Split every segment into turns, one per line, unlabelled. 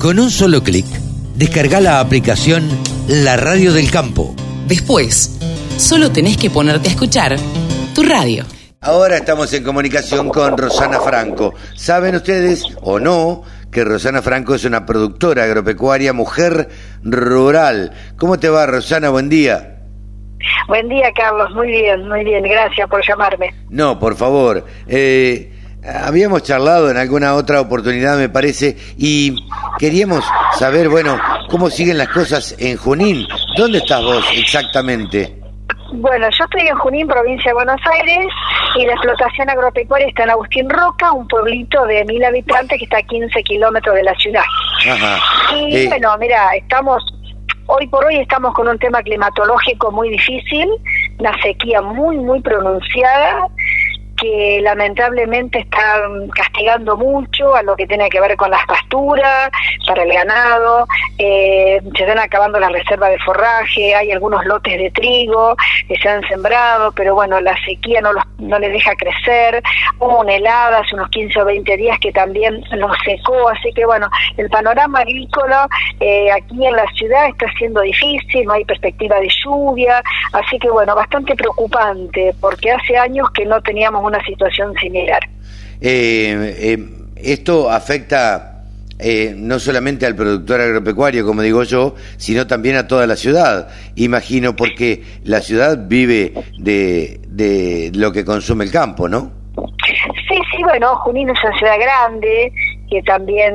Con un solo clic, descarga la aplicación La Radio del Campo.
Después, solo tenés que ponerte a escuchar tu radio.
Ahora estamos en comunicación con Rosana Franco. ¿Saben ustedes o no que Rosana Franco es una productora agropecuaria, mujer rural? ¿Cómo te va, Rosana? Buen día.
Buen día, Carlos. Muy bien, muy bien. Gracias por llamarme.
No, por favor. Eh, habíamos charlado en alguna otra oportunidad, me parece, y queríamos saber, bueno, cómo siguen las cosas en Junín. ¿Dónde estás vos exactamente?
Bueno, yo estoy en Junín, provincia de Buenos Aires, y la explotación agropecuaria está en Agustín Roca, un pueblito de mil habitantes que está a 15 kilómetros de la ciudad.
Ajá.
Y
Eh,
bueno, mira, estamos, hoy por hoy estamos con un tema climatológico muy difícil, una sequía muy, muy pronunciada, que lamentablemente está castigando mucho a lo que tiene que ver con las pasturas, para el ganado, eh, se están acabando las reservas de forraje, hay algunos lotes de trigo que se han sembrado, pero bueno, la sequía no, los, no les deja crecer, hubo una helada hace unos 15 o 20 días que también los secó, así que bueno, el panorama agrícola eh, aquí en la ciudad está siendo difícil, no hay perspectiva de lluvia, así que bueno, bastante preocupante, porque hace años que no teníamos una situación similar.
eh, eh, esto afecta eh, no solamente al productor agropecuario, como digo yo, sino también a toda la ciudad. Imagino, porque la ciudad vive de, de lo que consume el campo, ¿no?
Sí, sí, bueno, Junín es una ciudad grande que también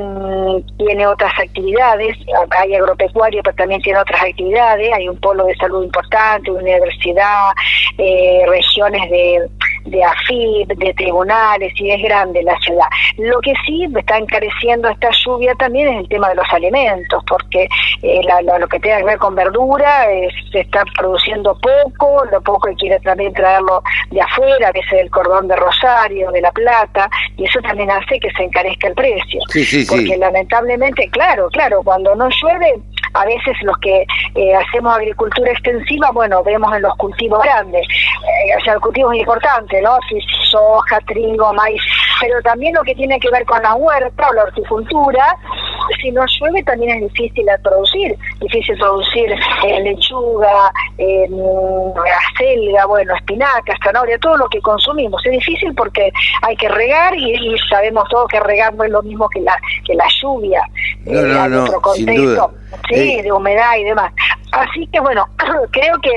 tiene otras actividades, hay agropecuario, pero también tiene otras actividades, hay un polo de salud importante, una universidad, eh, regiones de, de AFIP, de tribunales, y es grande la ciudad. Lo que sí me está encareciendo esta lluvia también es el tema de los alimentos, porque eh, la- la- lo que tiene que ver con verdura eh, se está produciendo poco, lo poco que quiere también traerlo de afuera, a veces del cordón de Rosario, de La Plata, y eso también hace que se encarezca el precio.
Sí, sí, sí.
Porque lamentablemente, claro, claro, cuando no llueve, a veces los que eh, hacemos agricultura extensiva, bueno, vemos en los cultivos grandes, eh, o sea, el cultivo es importante, ¿no? Sí, soja, trigo, maíz, pero también lo que tiene que ver con la huerta o la horticultura, si no llueve también es difícil producir, difícil producir eh, lechuga, eh, acelga, bueno, espinaca, zanahoria, todo lo que consumimos. Es difícil porque hay que regar y, y sabemos todos que regar no es lo mismo que la, que la lluvia.
No, no,
otro contexto, sí,
Eh.
de humedad y demás. Así que bueno, creo que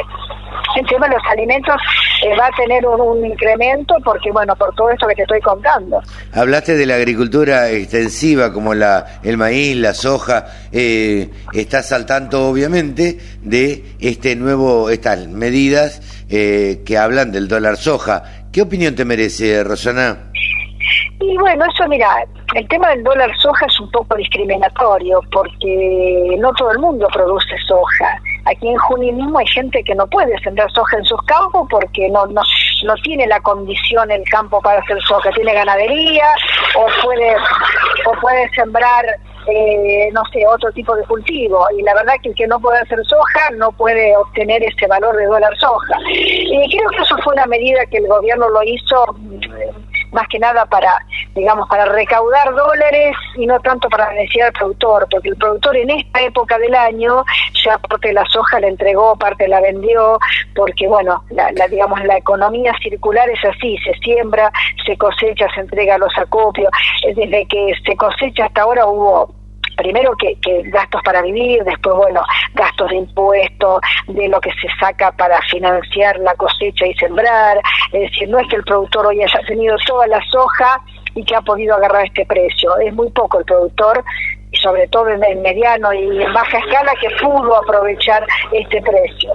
el tema de los alimentos eh, va a tener un, un incremento porque bueno, por todo esto que te estoy contando.
Hablaste de la agricultura extensiva como la el maíz, la soja. Eh, estás al tanto, obviamente, de este nuevo estas medidas eh, que hablan del dólar soja. ¿Qué opinión te merece, Rosana?
Y bueno, eso mira, el tema del dólar soja es un poco discriminatorio porque no todo el mundo produce soja. Aquí en Junín mismo hay gente que no puede sembrar soja en sus campos porque no, no, no tiene la condición el campo para hacer soja, tiene ganadería o puede, o puede sembrar eh, no sé, otro tipo de cultivo. Y la verdad que el que no puede hacer soja no puede obtener ese valor de dólar soja. Y creo que eso fue una medida que el gobierno lo hizo más que nada para, digamos, para recaudar dólares y no tanto para necesidad del productor, porque el productor en esta época del año ya parte de la soja la entregó, parte la vendió, porque bueno, la, la, digamos, la economía circular es así, se siembra, se cosecha, se entrega a los acopios, desde que se cosecha hasta ahora hubo primero que, que, gastos para vivir, después, bueno, gastos de impuestos, de lo que se saca para financiar la cosecha y sembrar. Es decir, no es que el productor hoy haya tenido toda la soja y que ha podido agarrar este precio. Es muy poco el productor, sobre todo en, en mediano y en baja escala, que pudo aprovechar este precio.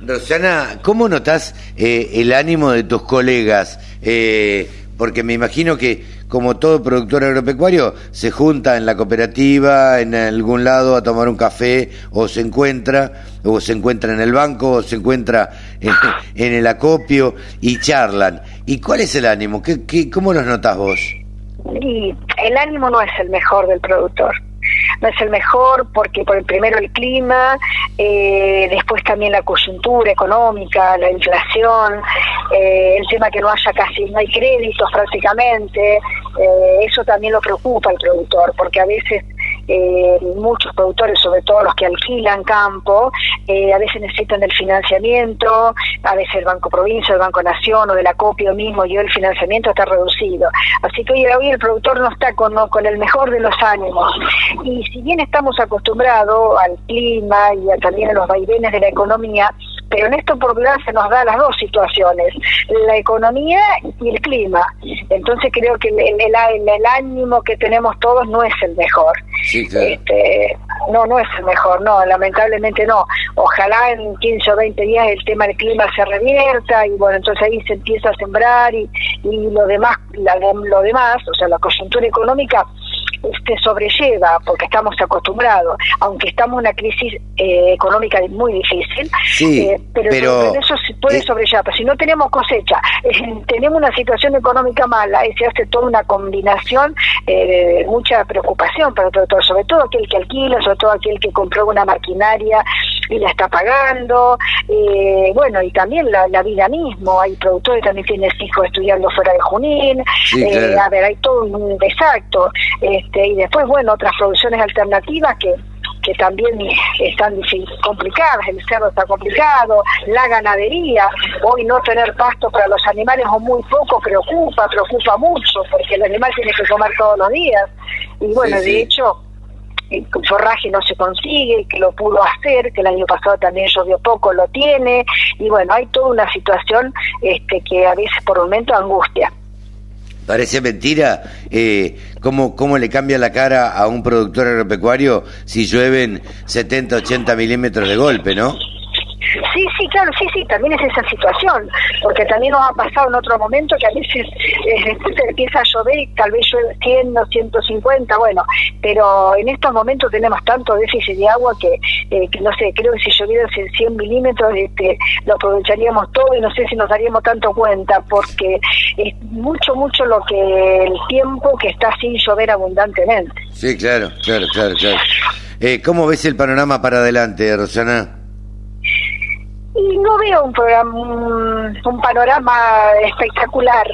Rosana, ¿cómo notas eh, el ánimo de tus colegas? Eh, porque me imagino que, como todo productor agropecuario, se junta en la cooperativa, en algún lado a tomar un café, o se encuentra, o se encuentra en el banco, o se encuentra en, el acopio y charlan. ¿Y cuál es el ánimo? ¿Qué, qué, ¿Cómo los notas vos?
Y el ánimo no es el mejor del productor no es el mejor porque por el primero el clima, eh, después también la coyuntura económica, la inflación, eh, el tema que no haya casi, no hay créditos prácticamente, eh, eso también lo preocupa al productor porque a veces eh, muchos productores, sobre todo los que alquilan campo, eh, a veces necesitan el financiamiento, a veces el Banco Provincia, el Banco Nación o de la copio mismo, y el financiamiento está reducido. Así que hoy, hoy el productor no está con, con el mejor de los ánimos. Y si bien estamos acostumbrados al clima y a, también a los vaivenes de la economía, pero en esto por verdad se nos da las dos situaciones, la economía y el clima. Entonces creo que el, el, ánimo que tenemos todos no es el mejor. este, no, no es el mejor, no, lamentablemente no. Ojalá en 15 o 20 días el tema del clima se revierta y bueno, entonces ahí se empieza a sembrar y, y lo demás, lo demás, o sea, la coyuntura económica este, sobrelleva, porque estamos acostumbrados, aunque estamos en una crisis eh, económica muy difícil,
eh,
pero, eso se puede sobrellevar. Pero si no tenemos cosecha, tenemos una situación económica mala y se hace toda una combinación eh, de mucha preocupación para todo, sobre todo aquel que alquila, sobre todo aquel que compró una maquinaria y la está pagando, bueno, y también la, vida mismo, hay productores que también tienen hijos estudiando fuera de Junín, a ver, hay todo un desacto. Este, y después, bueno, otras producciones alternativas que que también están complicadas, el cerdo está complicado, la ganadería, hoy no tener pasto para los animales o muy poco preocupa, preocupa mucho, porque el animal tiene que comer todos los días. Y bueno, de hecho, forraje no se consigue, que lo pudo hacer, que el año pasado también llovió poco, lo tiene, y bueno, hay toda una situación este, que a veces por momento angustia.
Parece mentira eh, cómo, cómo le cambia la cara a un productor agropecuario si llueven 70, 80 milímetros de golpe, ¿no?
Sí, sí, claro, sí, sí, también es esa situación, porque también nos ha pasado en otro momento que a veces eh, empieza a llover y tal vez llueve 100 o 150, bueno, pero en estos momentos tenemos tanto déficit de agua que, eh, que no sé, creo que si llovieran 100 milímetros este, lo aprovecharíamos todo y no sé si nos daríamos tanto cuenta, porque es mucho, mucho lo que el tiempo que está sin llover abundantemente.
Sí, claro, claro, claro, claro. Eh, ¿Cómo ves el panorama para adelante, Rosana?
Y no veo un programa un, panorama espectacular.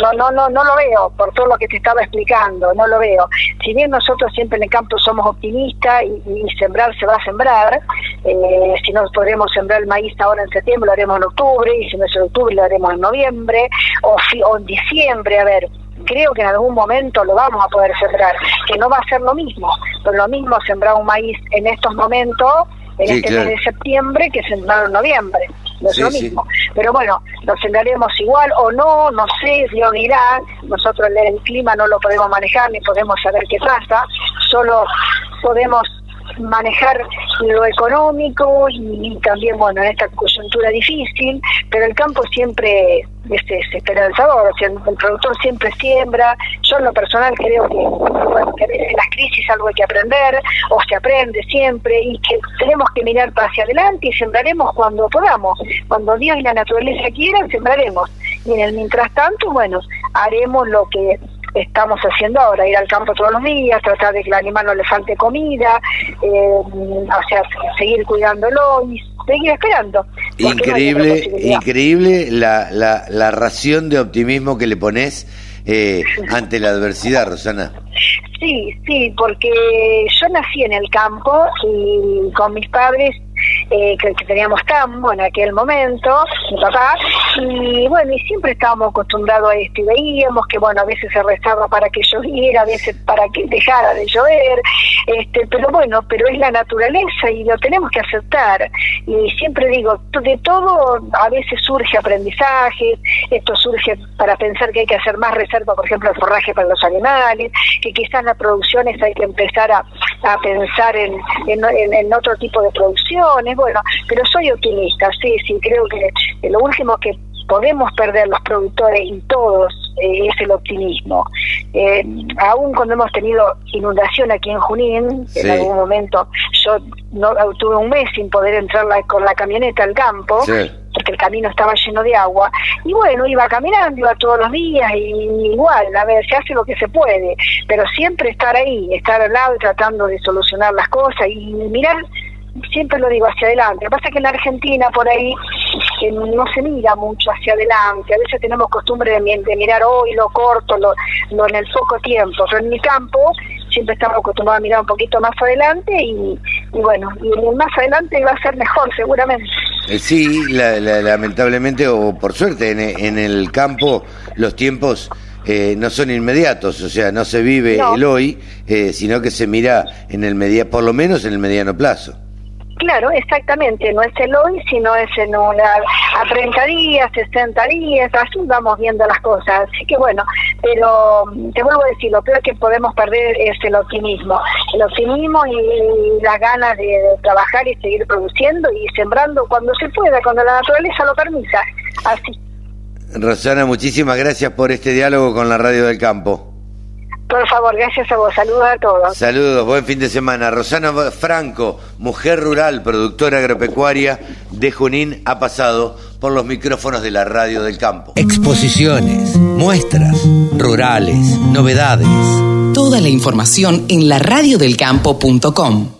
No no no no lo veo por todo lo que te estaba explicando no lo veo. Si bien nosotros siempre en el campo somos optimistas y, sembrar se va a sembrar eh, si no podremos sembrar el maíz ahora en septiembre lo haremos en octubre y si no es en octubre lo haremos en noviembre o, o en diciembre. A ver creo que en algún momento lo vamos a poder sembrar, que no va a ser lo mismo, pero lo mismo sembrar un maíz en estos momentos en este mes de septiembre que sembraron noviembre. No es lo mismo. Pero bueno, lo sembraremos igual o no, no sé, Dios dirá. Nosotros el clima no lo podemos manejar ni podemos saber qué pasa. Solo podemos manejar lo económico y, también, bueno, en esta coyuntura difícil, pero el campo siempre es, es esperanzador, o sea, el productor siempre siembra. Yo en lo personal creo que, bueno, que en las crisis algo hay que aprender, o se aprende siempre, y que tenemos que mirar hacia adelante y sembraremos cuando podamos. Cuando Dios y la naturaleza quieran, sembraremos. Y en el mientras tanto, bueno, haremos lo que estamos haciendo ahora, ir al campo todos los días, tratar de que al animal no le falte comida, eh, o sea, seguir cuidándolo y seguir esperando.
Increíble, increíble la, la, la ración de optimismo que le pones eh, ante la adversidad, Rosana.
Sí, sí, porque yo nací en el campo y con mis padres eh, que, teníamos tambo en aquel momento, mi papá, y bueno, y siempre estábamos acostumbrados a esto y veíamos que, bueno, a veces se restaba para que lloviera, a veces para que dejara de llover, este, pero bueno, pero es la naturaleza y lo tenemos que aceptar. Y siempre digo, de todo a veces surge aprendizaje, esto surge para pensar que hay que hacer más reserva, por ejemplo, el forraje para los animales, que quizás las producciones hay que empezar a, a pensar en, en otro tipo de producciones, bueno, pero soy optimista, sí, sí, creo que lo último que podemos perder los productores y todos eh, es el optimismo. Eh, aún cuando hemos tenido inundación aquí en Junín, en algún momento yo no tuve un mes sin poder entrar con la camioneta al campo. porque el camino estaba lleno de agua. Y bueno, iba caminando, iba todos los días, y igual, a ver, se hace lo que se puede, pero siempre estar ahí, estar al lado y tratando de solucionar las cosas y mirar siempre lo digo hacia adelante. Lo que pasa es que en la Argentina por ahí que no se mira mucho hacia adelante. A veces tenemos costumbre de, mirar hoy lo corto, lo, lo en el poco tiempo, pero en mi campo siempre estamos acostumbrados a mirar un poquito más adelante y, bueno, y más adelante va a ser mejor seguramente.
Eh, sí, lamentablemente o por suerte en, el campo los tiempos eh, no son inmediatos, o sea, no se vive el hoy, eh, sino que se mira en el media, por lo menos en el mediano plazo.
Claro, exactamente, no es el hoy, sino es en una, a 30 días, 60 días, así vamos viendo las cosas. Así que bueno, pero mm, te vuelvo a decir, lo peor que podemos perder es el optimismo. El optimismo y, las ganas de, trabajar y seguir produciendo y sembrando cuando se pueda, cuando la naturaleza lo permita. Así.
Rosana, muchísimas gracias por este diálogo con la Radio del Campo.
Por favor, gracias a vos. Saludos a todos.
Saludos, buen fin de semana. Rosana Franco, mujer rural, productora agropecuaria de Junín, ha pasado por los micrófonos de la radio del campo.
Exposiciones, muestras, rurales, novedades.
Toda la información en laradiodelcampo.com.